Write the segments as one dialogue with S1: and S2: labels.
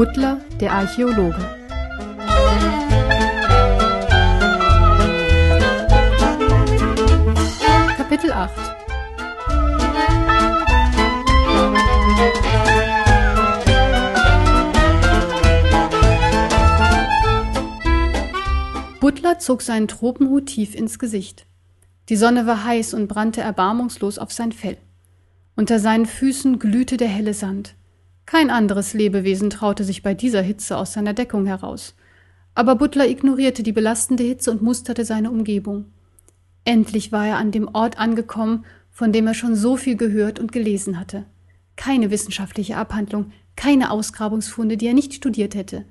S1: Butler, der Archäologe. Kapitel 8 Butler zog seinen Tropenhut tief ins Gesicht. Die Sonne war heiß und brannte erbarmungslos auf sein Fell. Unter seinen Füßen glühte der helle Sand. Kein anderes Lebewesen traute sich bei dieser Hitze aus seiner Deckung heraus. Aber Butler ignorierte die belastende Hitze und musterte seine Umgebung. Endlich war er an dem Ort angekommen, von dem er schon so viel gehört und gelesen hatte. Keine wissenschaftliche Abhandlung, keine Ausgrabungsfunde, die er nicht studiert hätte.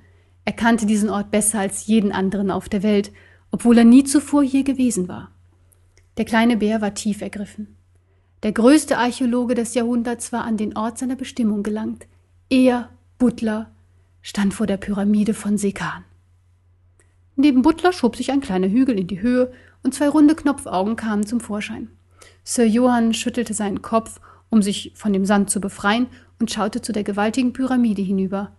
S1: Er kannte diesen Ort besser als jeden anderen auf der Welt, obwohl er nie zuvor hier gewesen war. Der kleine Bär war tief ergriffen. Der größte Archäologe des Jahrhunderts war an den Ort seiner Bestimmung gelangt. Er, Butler, stand vor der Pyramide von Sekan. Neben Butler schob sich ein kleiner Hügel in die Höhe und zwei runde Knopfaugen kamen zum Vorschein. Sir Johann schüttelte seinen Kopf, um sich von dem Sand zu befreien, und schaute zu der gewaltigen Pyramide hinüber.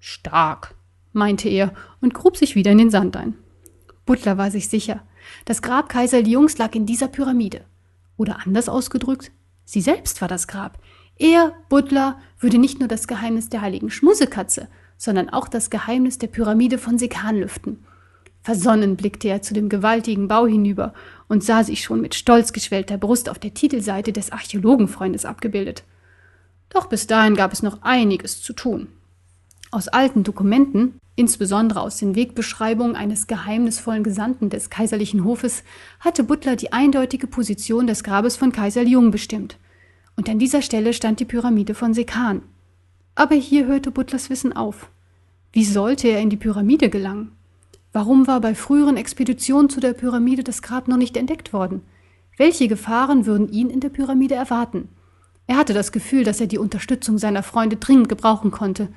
S1: Stark, meinte er und grub sich wieder in den Sand ein. Butler war sich sicher. Das Grab Kaiser Liungs lag in dieser Pyramide. Oder anders ausgedrückt, sie selbst war das Grab. Er, Butler, würde nicht nur das Geheimnis der heiligen Schmusekatze, sondern auch das Geheimnis der Pyramide von Sekan lüften. Versonnen blickte er zu dem gewaltigen Bau hinüber und sah sich schon mit stolz geschwellter Brust auf der Titelseite des Archäologenfreundes abgebildet. Doch bis dahin gab es noch einiges zu tun. Aus alten Dokumenten, insbesondere aus den Wegbeschreibungen eines geheimnisvollen Gesandten des kaiserlichen Hofes, hatte Butler die eindeutige Position des Grabes von Kaiser Jung bestimmt. Und an dieser Stelle stand die Pyramide von Sekan. Aber hier hörte Butlers Wissen auf. Wie sollte er in die Pyramide gelangen? Warum war bei früheren Expeditionen zu der Pyramide das Grab noch nicht entdeckt worden? Welche Gefahren würden ihn in der Pyramide erwarten? Er hatte das Gefühl, dass er die Unterstützung seiner Freunde dringend gebrauchen konnte.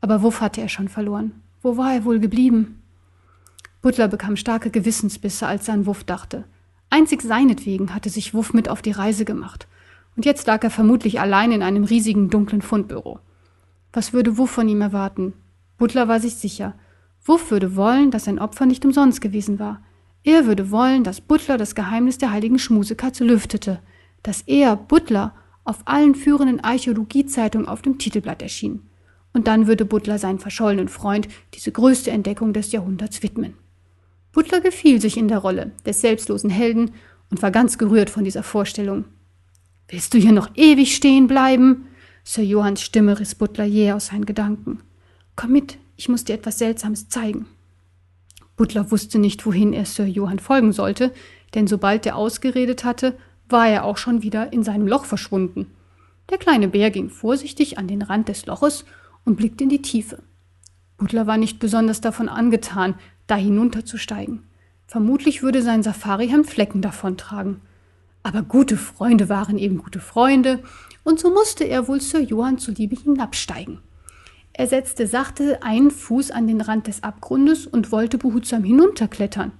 S1: Aber Wuff hatte er schon verloren. Wo war er wohl geblieben? Butler bekam starke Gewissensbisse, als er an Wuff dachte. Einzig seinetwegen hatte sich Wuff mit auf die Reise gemacht. Und jetzt lag er vermutlich allein in einem riesigen dunklen Fundbüro. Was würde Wuff von ihm erwarten? Butler war sich sicher. Wuff würde wollen, dass sein Opfer nicht umsonst gewesen war. Er würde wollen, dass Butler das Geheimnis der heiligen Schmusekatze lüftete, dass er, Butler, auf allen führenden Archäologiezeitungen auf dem Titelblatt erschien. Und dann würde Butler seinen verschollenen Freund diese größte Entdeckung des Jahrhunderts widmen. Butler gefiel sich in der Rolle des selbstlosen Helden und war ganz gerührt von dieser Vorstellung. Willst du hier noch ewig stehen bleiben? Sir Johanns Stimme riss Butler jäh aus seinen Gedanken. Komm mit, ich muss dir etwas Seltsames zeigen. Butler wusste nicht, wohin er Sir Johann folgen sollte, denn sobald er ausgeredet hatte, war er auch schon wieder in seinem Loch verschwunden. Der kleine Bär ging vorsichtig an den Rand des Loches und blickte in die Tiefe. Butler war nicht besonders davon angetan, da hinunterzusteigen. Vermutlich würde sein Safarihemd Flecken davontragen. Aber gute Freunde waren eben gute Freunde, und so musste er wohl Sir Johann zuliebe hinabsteigen. Er setzte sachte einen Fuß an den Rand des Abgrundes und wollte behutsam hinunterklettern.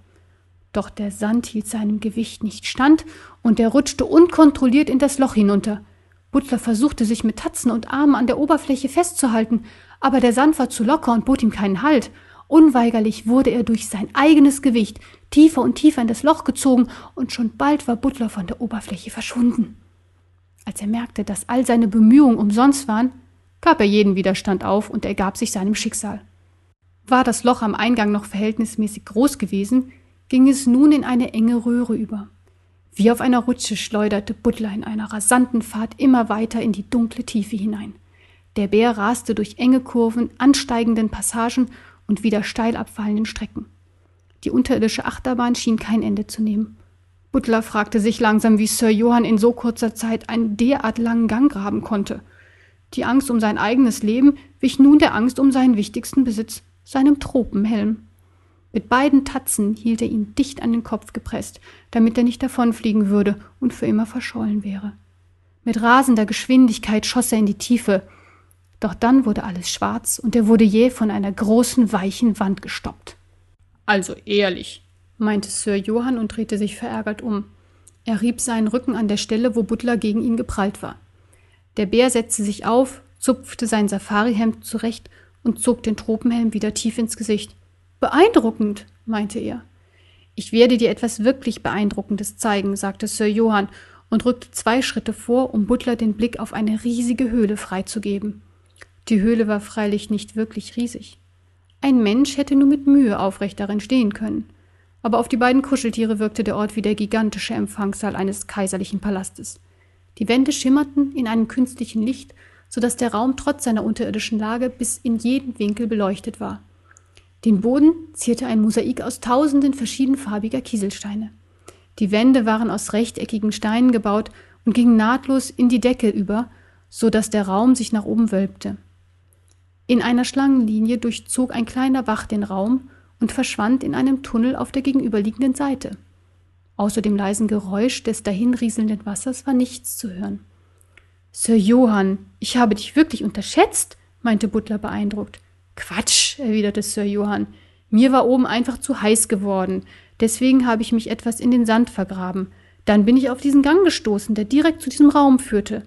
S1: Doch der Sand hielt seinem Gewicht nicht stand und er rutschte unkontrolliert in das Loch hinunter. Butler versuchte sich mit Tatzen und Armen an der Oberfläche festzuhalten, aber der Sand war zu locker und bot ihm keinen Halt. Unweigerlich wurde er durch sein eigenes Gewicht tiefer und tiefer in das Loch gezogen, und schon bald war Butler von der Oberfläche verschwunden. Als er merkte, dass all seine Bemühungen umsonst waren, gab er jeden Widerstand auf und ergab sich seinem Schicksal. War das Loch am Eingang noch verhältnismäßig groß gewesen, ging es nun in eine enge Röhre über. Wie auf einer Rutsche schleuderte Butler in einer rasanten Fahrt immer weiter in die dunkle Tiefe hinein. Der Bär raste durch enge Kurven, ansteigenden Passagen und wieder steil abfallenden Strecken. Die unterirdische Achterbahn schien kein Ende zu nehmen. Butler fragte sich langsam, wie Sir Johann in so kurzer Zeit einen derart langen Gang graben konnte. Die Angst um sein eigenes Leben wich nun der Angst um seinen wichtigsten Besitz, seinem Tropenhelm. Mit beiden Tatzen hielt er ihn dicht an den Kopf gepresst, damit er nicht davonfliegen würde und für immer verschollen wäre. Mit rasender Geschwindigkeit schoss er in die Tiefe. Doch dann wurde alles schwarz und er wurde jäh von einer großen, weichen Wand gestoppt. Also ehrlich, meinte Sir Johann und drehte sich verärgert um. Er rieb seinen Rücken an der Stelle, wo Butler gegen ihn geprallt war. Der Bär setzte sich auf, zupfte sein Safarihemd zurecht und zog den Tropenhelm wieder tief ins Gesicht. Beeindruckend, meinte er. Ich werde dir etwas wirklich Beeindruckendes zeigen, sagte Sir Johann und rückte zwei Schritte vor, um Butler den Blick auf eine riesige Höhle freizugeben. Die Höhle war freilich nicht wirklich riesig. Ein Mensch hätte nur mit Mühe aufrecht darin stehen können. Aber auf die beiden Kuscheltiere wirkte der Ort wie der gigantische Empfangssaal eines kaiserlichen Palastes. Die Wände schimmerten in einem künstlichen Licht, so dass der Raum trotz seiner unterirdischen Lage bis in jeden Winkel beleuchtet war. Den Boden zierte ein Mosaik aus tausenden verschiedenfarbiger Kieselsteine. Die Wände waren aus rechteckigen Steinen gebaut und gingen nahtlos in die Decke über, so dass der Raum sich nach oben wölbte. In einer Schlangenlinie durchzog ein kleiner Bach den Raum und verschwand in einem Tunnel auf der gegenüberliegenden Seite. Außer dem leisen Geräusch des dahinrieselnden Wassers war nichts zu hören. Sir Johann, ich habe dich wirklich unterschätzt, meinte Butler beeindruckt. Quatsch, erwiderte Sir Johann. Mir war oben einfach zu heiß geworden. Deswegen habe ich mich etwas in den Sand vergraben. Dann bin ich auf diesen Gang gestoßen, der direkt zu diesem Raum führte.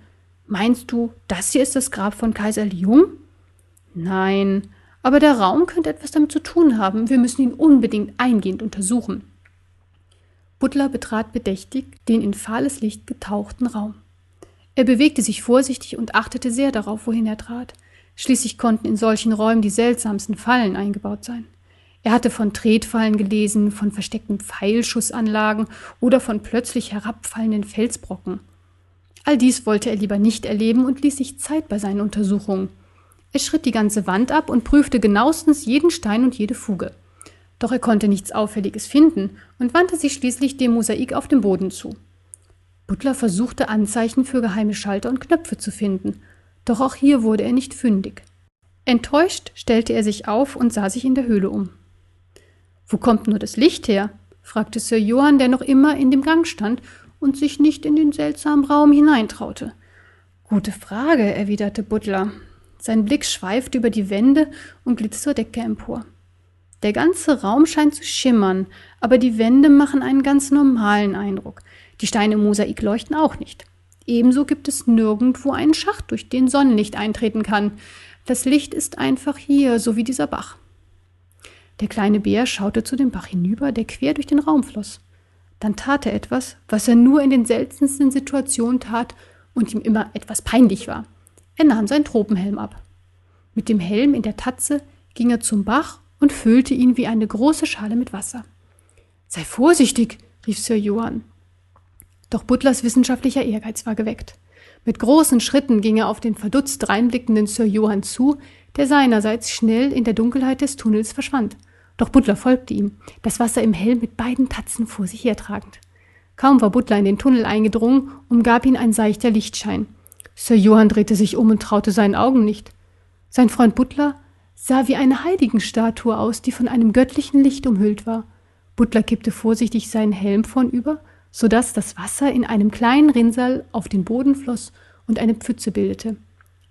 S1: Meinst du, das hier ist das Grab von Kaiser Jung? Nein, aber der Raum könnte etwas damit zu tun haben. Wir müssen ihn unbedingt eingehend untersuchen. Butler betrat bedächtig den in fahles Licht getauchten Raum. Er bewegte sich vorsichtig und achtete sehr darauf, wohin er trat. Schließlich konnten in solchen Räumen die seltsamsten Fallen eingebaut sein. Er hatte von Tretfallen gelesen, von versteckten Pfeilschussanlagen oder von plötzlich herabfallenden Felsbrocken. All dies wollte er lieber nicht erleben und ließ sich Zeit bei seinen Untersuchungen. Er schritt die ganze Wand ab und prüfte genauestens jeden Stein und jede Fuge. Doch er konnte nichts Auffälliges finden und wandte sich schließlich dem Mosaik auf dem Boden zu. Butler versuchte Anzeichen für geheime Schalter und Knöpfe zu finden, doch auch hier wurde er nicht fündig. Enttäuscht stellte er sich auf und sah sich in der Höhle um. Wo kommt nur das Licht her? fragte Sir Johann, der noch immer in dem Gang stand und sich nicht in den seltsamen Raum hineintraute. Gute Frage, erwiderte Butler. Sein Blick schweifte über die Wände und glitt zur Decke empor. Der ganze Raum scheint zu schimmern, aber die Wände machen einen ganz normalen Eindruck. Die Steine im Mosaik leuchten auch nicht. Ebenso gibt es nirgendwo einen Schacht, durch den Sonnenlicht eintreten kann. Das Licht ist einfach hier, so wie dieser Bach. Der kleine Bär schaute zu dem Bach hinüber, der quer durch den Raum floss. Dann tat er etwas, was er nur in den seltensten Situationen tat und ihm immer etwas peinlich war. Er nahm seinen Tropenhelm ab. Mit dem Helm in der Tatze ging er zum Bach und füllte ihn wie eine große Schale mit Wasser. Sei vorsichtig, rief Sir Johann. Doch Butlers wissenschaftlicher Ehrgeiz war geweckt. Mit großen Schritten ging er auf den verdutzt reinblickenden Sir Johann zu, der seinerseits schnell in der Dunkelheit des Tunnels verschwand. Doch Butler folgte ihm, das Wasser im Helm mit beiden Tatzen vor sich hertragend. Kaum war Butler in den Tunnel eingedrungen, umgab ihn ein seichter Lichtschein. Sir Johann drehte sich um und traute seinen Augen nicht. Sein Freund Butler sah wie eine Heiligenstatue aus, die von einem göttlichen Licht umhüllt war. Butler kippte vorsichtig seinen Helm vornüber so dass das Wasser in einem kleinen Rinnsal auf den Boden floss und eine Pfütze bildete.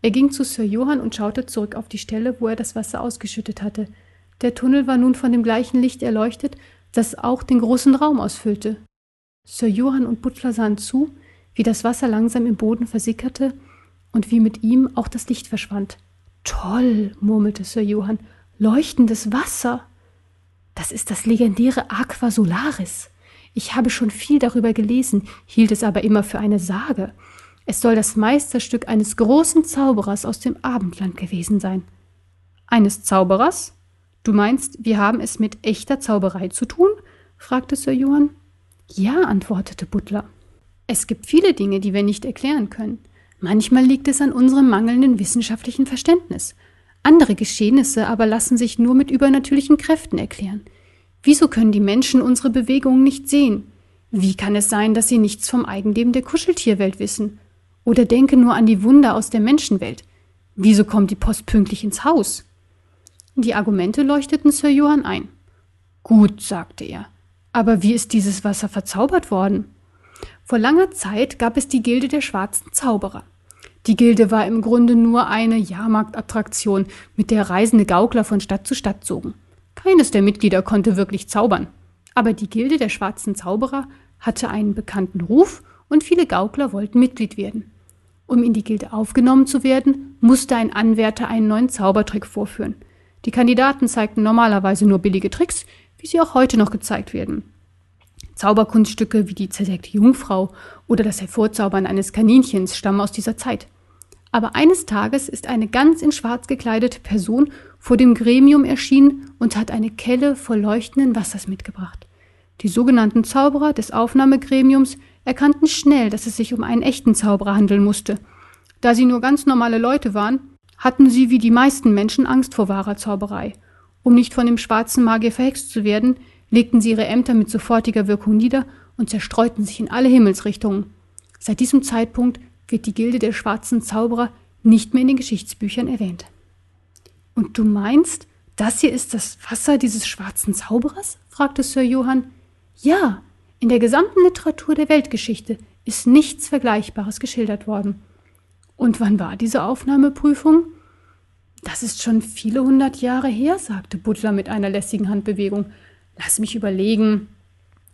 S1: Er ging zu Sir Johann und schaute zurück auf die Stelle, wo er das Wasser ausgeschüttet hatte. Der Tunnel war nun von dem gleichen Licht erleuchtet, das auch den großen Raum ausfüllte. Sir Johann und Butler sahen zu, wie das Wasser langsam im Boden versickerte und wie mit ihm auch das Licht verschwand. Toll, murmelte Sir Johann, leuchtendes Wasser. Das ist das legendäre Aqua Solaris. Ich habe schon viel darüber gelesen, hielt es aber immer für eine Sage. Es soll das Meisterstück eines großen Zauberers aus dem Abendland gewesen sein. Eines Zauberers? Du meinst, wir haben es mit echter Zauberei zu tun? fragte Sir Johann. Ja, antwortete Butler. Es gibt viele Dinge, die wir nicht erklären können. Manchmal liegt es an unserem mangelnden wissenschaftlichen Verständnis. Andere Geschehnisse aber lassen sich nur mit übernatürlichen Kräften erklären. Wieso können die Menschen unsere Bewegungen nicht sehen? Wie kann es sein, dass sie nichts vom Eigenleben der Kuscheltierwelt wissen? Oder denken nur an die Wunder aus der Menschenwelt? Wieso kommt die Post pünktlich ins Haus? Die Argumente leuchteten Sir Johann ein. Gut, sagte er. Aber wie ist dieses Wasser verzaubert worden? Vor langer Zeit gab es die Gilde der schwarzen Zauberer. Die Gilde war im Grunde nur eine Jahrmarktattraktion, mit der reisende Gaukler von Stadt zu Stadt zogen. Keines der Mitglieder konnte wirklich zaubern. Aber die Gilde der schwarzen Zauberer hatte einen bekannten Ruf und viele Gaukler wollten Mitglied werden. Um in die Gilde aufgenommen zu werden, musste ein Anwärter einen neuen Zaubertrick vorführen. Die Kandidaten zeigten normalerweise nur billige Tricks, wie sie auch heute noch gezeigt werden. Zauberkunststücke wie die zersägte Jungfrau oder das Hervorzaubern eines Kaninchens stammen aus dieser Zeit. Aber eines Tages ist eine ganz in Schwarz gekleidete Person vor dem Gremium erschienen und hat eine Kelle voll leuchtenden Wassers mitgebracht. Die sogenannten Zauberer des Aufnahmegremiums erkannten schnell, dass es sich um einen echten Zauberer handeln musste. Da sie nur ganz normale Leute waren, hatten sie wie die meisten Menschen Angst vor wahrer Zauberei. Um nicht von dem schwarzen Magier verhext zu werden, legten sie ihre Ämter mit sofortiger Wirkung nieder und zerstreuten sich in alle Himmelsrichtungen. Seit diesem Zeitpunkt wird die Gilde der schwarzen Zauberer nicht mehr in den Geschichtsbüchern erwähnt. Und du meinst, das hier ist das Wasser dieses schwarzen Zauberers? fragte Sir Johann. Ja, in der gesamten Literatur der Weltgeschichte ist nichts Vergleichbares geschildert worden. Und wann war diese Aufnahmeprüfung? Das ist schon viele hundert Jahre her, sagte Butler mit einer lässigen Handbewegung. Lass mich überlegen.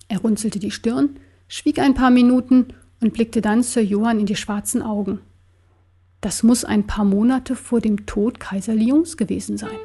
S1: Er runzelte die Stirn, schwieg ein paar Minuten und blickte dann Sir Johann in die schwarzen Augen. Das muss ein paar Monate vor dem Tod Kaiser Lyons gewesen sein.